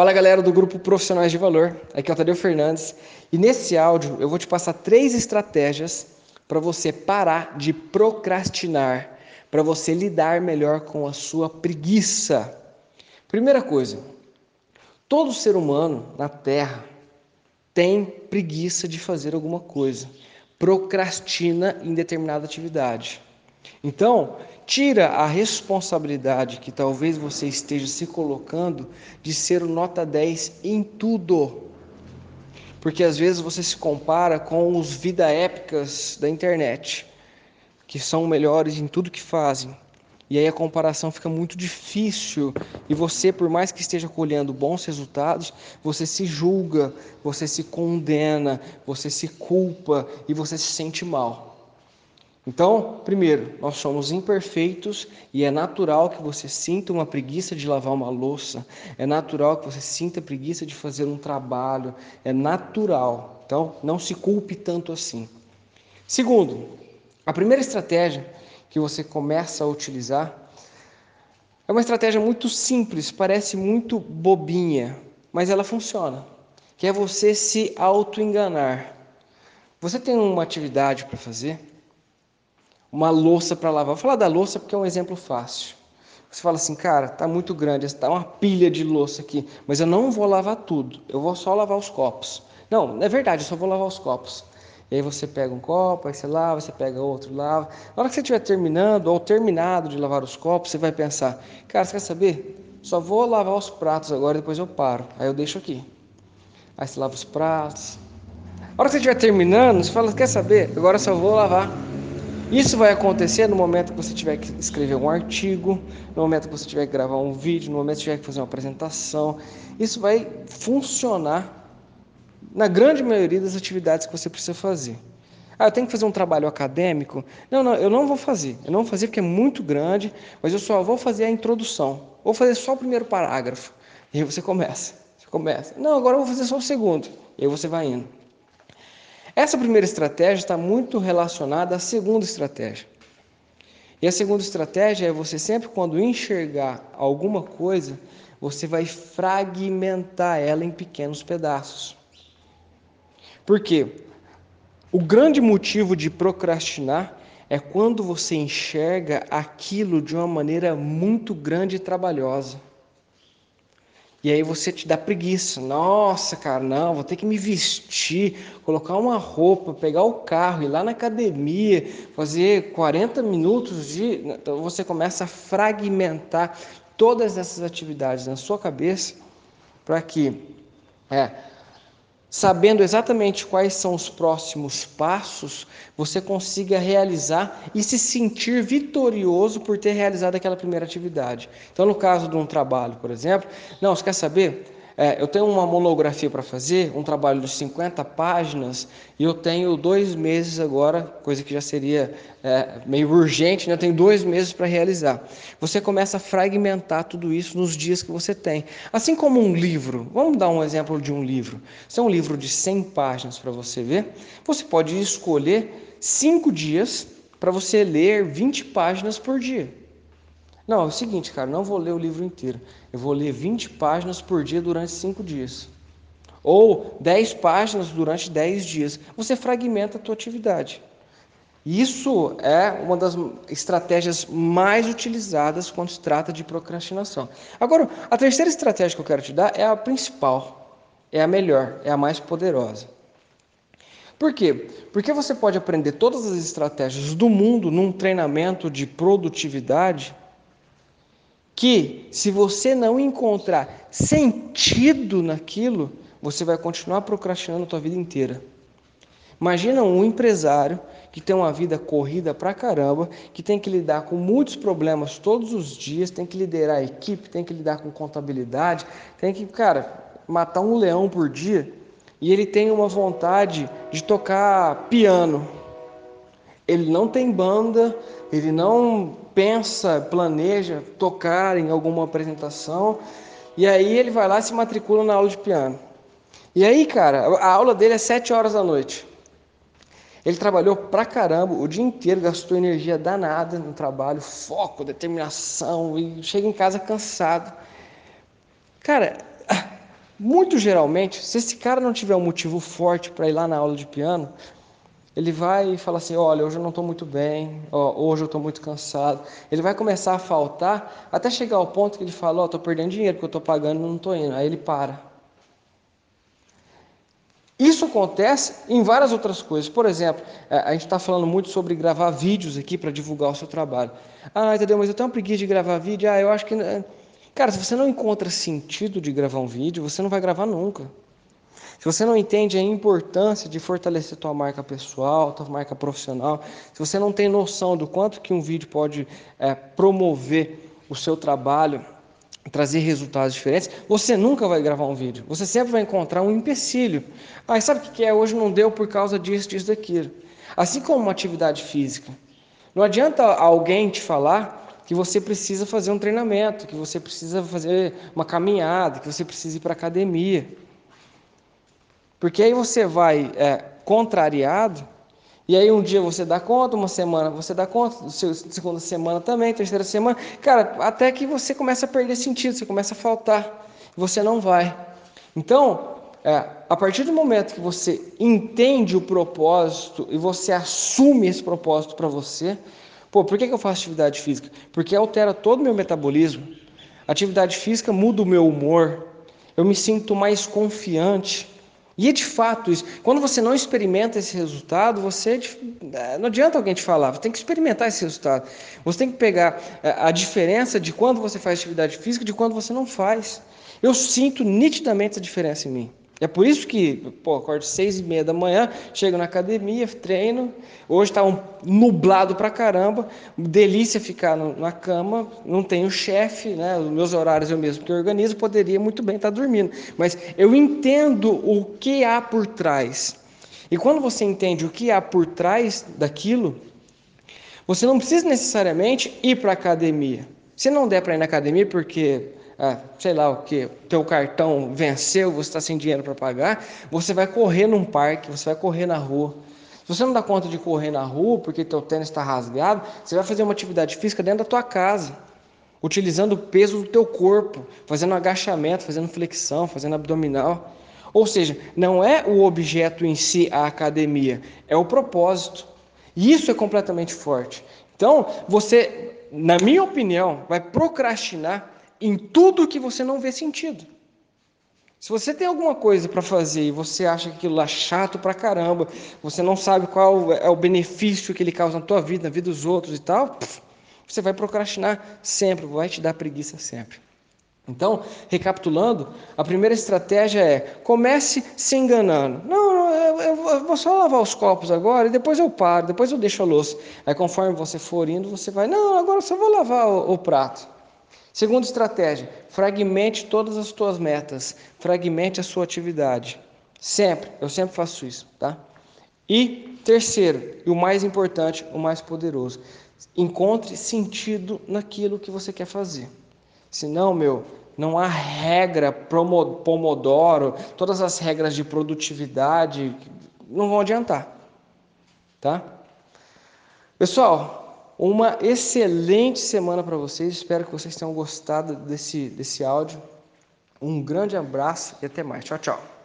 Fala galera do grupo Profissionais de Valor, aqui é o Tadeu Fernandes e nesse áudio eu vou te passar três estratégias para você parar de procrastinar, para você lidar melhor com a sua preguiça. Primeira coisa, todo ser humano na Terra tem preguiça de fazer alguma coisa, procrastina em determinada atividade. Então, tira a responsabilidade que talvez você esteja se colocando de ser o nota 10 em tudo. Porque às vezes você se compara com os vida épicas da internet, que são melhores em tudo que fazem. E aí a comparação fica muito difícil e você, por mais que esteja colhendo bons resultados, você se julga, você se condena, você se culpa e você se sente mal. Então, primeiro, nós somos imperfeitos e é natural que você sinta uma preguiça de lavar uma louça, é natural que você sinta preguiça de fazer um trabalho, é natural. Então, não se culpe tanto assim. Segundo, a primeira estratégia que você começa a utilizar é uma estratégia muito simples, parece muito bobinha, mas ela funciona, que é você se auto-enganar. Você tem uma atividade para fazer, uma louça para lavar. Vou falar da louça porque é um exemplo fácil. Você fala assim, cara, tá muito grande, está uma pilha de louça aqui, mas eu não vou lavar tudo, eu vou só lavar os copos. Não, é verdade, eu só vou lavar os copos. E aí você pega um copo, aí você lava, você pega outro, lava. Na hora que você estiver terminando ou terminado de lavar os copos, você vai pensar, cara, você quer saber? Só vou lavar os pratos agora, depois eu paro. Aí eu deixo aqui. Aí você lava os pratos. Na hora que você estiver terminando, você fala, quer saber? Agora só vou lavar isso vai acontecer no momento que você tiver que escrever um artigo, no momento que você tiver que gravar um vídeo, no momento que tiver que fazer uma apresentação. Isso vai funcionar na grande maioria das atividades que você precisa fazer. Ah, eu tenho que fazer um trabalho acadêmico? Não, não, eu não vou fazer. Eu não vou fazer porque é muito grande, mas eu só vou fazer a introdução. Vou fazer só o primeiro parágrafo. E aí você começa. Você começa. Não, agora eu vou fazer só o segundo. E aí você vai indo. Essa primeira estratégia está muito relacionada à segunda estratégia. E a segunda estratégia é você sempre quando enxergar alguma coisa, você vai fragmentar ela em pequenos pedaços. Por quê? O grande motivo de procrastinar é quando você enxerga aquilo de uma maneira muito grande e trabalhosa. E aí você te dá preguiça. Nossa, cara, não, vou ter que me vestir, colocar uma roupa, pegar o carro, ir lá na academia, fazer 40 minutos de. Então você começa a fragmentar todas essas atividades na sua cabeça para que é, sabendo exatamente quais são os próximos passos, você consiga realizar e se sentir vitorioso por ter realizado aquela primeira atividade. Então, no caso de um trabalho, por exemplo, não, você quer saber? É, eu tenho uma monografia para fazer, um trabalho de 50 páginas, e eu tenho dois meses agora, coisa que já seria é, meio urgente, né? eu tenho dois meses para realizar. Você começa a fragmentar tudo isso nos dias que você tem. Assim como um livro, vamos dar um exemplo de um livro. Se é um livro de 100 páginas para você ver, você pode escolher cinco dias para você ler 20 páginas por dia. Não, é o seguinte, cara, não vou ler o livro inteiro. Eu vou ler 20 páginas por dia durante 5 dias. Ou 10 páginas durante 10 dias. Você fragmenta a tua atividade. Isso é uma das estratégias mais utilizadas quando se trata de procrastinação. Agora, a terceira estratégia que eu quero te dar é a principal, é a melhor, é a mais poderosa. Por quê? Porque você pode aprender todas as estratégias do mundo num treinamento de produtividade que se você não encontrar sentido naquilo, você vai continuar procrastinando a tua vida inteira. Imagina um empresário que tem uma vida corrida pra caramba, que tem que lidar com muitos problemas todos os dias, tem que liderar a equipe, tem que lidar com contabilidade, tem que, cara, matar um leão por dia, e ele tem uma vontade de tocar piano. Ele não tem banda, ele não pensa, planeja tocar em alguma apresentação, e aí ele vai lá e se matricula na aula de piano. E aí, cara, a aula dele é sete horas da noite. Ele trabalhou pra caramba o dia inteiro, gastou energia danada no trabalho, foco, determinação, e chega em casa cansado. Cara, muito geralmente, se esse cara não tiver um motivo forte para ir lá na aula de piano, ele vai falar assim: olha, hoje eu não estou muito bem, ó, hoje eu estou muito cansado. Ele vai começar a faltar até chegar ao ponto que ele fala: oh, estou perdendo dinheiro porque eu estou pagando não estou indo. Aí ele para. Isso acontece em várias outras coisas. Por exemplo, a gente está falando muito sobre gravar vídeos aqui para divulgar o seu trabalho. Ah, entendeu? Mas eu tenho uma preguiça de gravar vídeo. Ah, eu acho que. Cara, se você não encontra sentido de gravar um vídeo, você não vai gravar nunca. Se você não entende a importância de fortalecer tua marca pessoal, tua marca profissional, se você não tem noção do quanto que um vídeo pode é, promover o seu trabalho, trazer resultados diferentes, você nunca vai gravar um vídeo. Você sempre vai encontrar um empecilho. Ah, sabe o que é? Hoje não deu por causa disso, disso, daquilo. Assim como uma atividade física. Não adianta alguém te falar que você precisa fazer um treinamento, que você precisa fazer uma caminhada, que você precisa ir para academia. Porque aí você vai é, contrariado e aí um dia você dá conta, uma semana você dá conta, segunda semana também, terceira semana, cara, até que você começa a perder sentido, você começa a faltar, você não vai. Então, é, a partir do momento que você entende o propósito e você assume esse propósito para você, pô, por que, que eu faço atividade física? Porque altera todo o meu metabolismo. atividade física muda o meu humor, eu me sinto mais confiante, e é de fato isso. Quando você não experimenta esse resultado, você é, não adianta alguém te falar, você tem que experimentar esse resultado. Você tem que pegar é, a diferença de quando você faz atividade física de quando você não faz. Eu sinto nitidamente essa diferença em mim. É por isso que, pô, acordo seis e meia da manhã, chego na academia, treino. Hoje está um nublado pra caramba, delícia ficar no, na cama, não tenho chefe, né? Os meus horários eu mesmo que organizo, poderia muito bem estar tá dormindo. Mas eu entendo o que há por trás. E quando você entende o que há por trás daquilo, você não precisa necessariamente ir para academia. Se não der para ir na academia porque ah, sei lá o que, teu cartão venceu, você está sem dinheiro para pagar, você vai correr num parque, você vai correr na rua. Se você não dá conta de correr na rua porque teu tênis está rasgado, você vai fazer uma atividade física dentro da tua casa, utilizando o peso do teu corpo, fazendo agachamento, fazendo flexão, fazendo abdominal. Ou seja, não é o objeto em si a academia, é o propósito. E isso é completamente forte. Então, você, na minha opinião, vai procrastinar em tudo que você não vê sentido. Se você tem alguma coisa para fazer e você acha que aquilo lá é chato pra caramba, você não sabe qual é o benefício que ele causa na tua vida, na vida dos outros e tal, você vai procrastinar sempre, vai te dar preguiça sempre. Então, recapitulando, a primeira estratégia é comece se enganando. Não, não eu, eu, vou só lavar os copos agora e depois eu paro, depois eu deixo a louça. Aí conforme você for indo, você vai, não, agora eu só vou lavar o, o prato. Segunda estratégia: fragmente todas as tuas metas, fragmente a sua atividade. Sempre, eu sempre faço isso, tá? E terceiro, e o mais importante, o mais poderoso, encontre sentido naquilo que você quer fazer. Senão, meu, não há regra Pomodoro, todas as regras de produtividade não vão adiantar, tá? Pessoal, uma excelente semana para vocês. Espero que vocês tenham gostado desse, desse áudio. Um grande abraço e até mais. Tchau, tchau.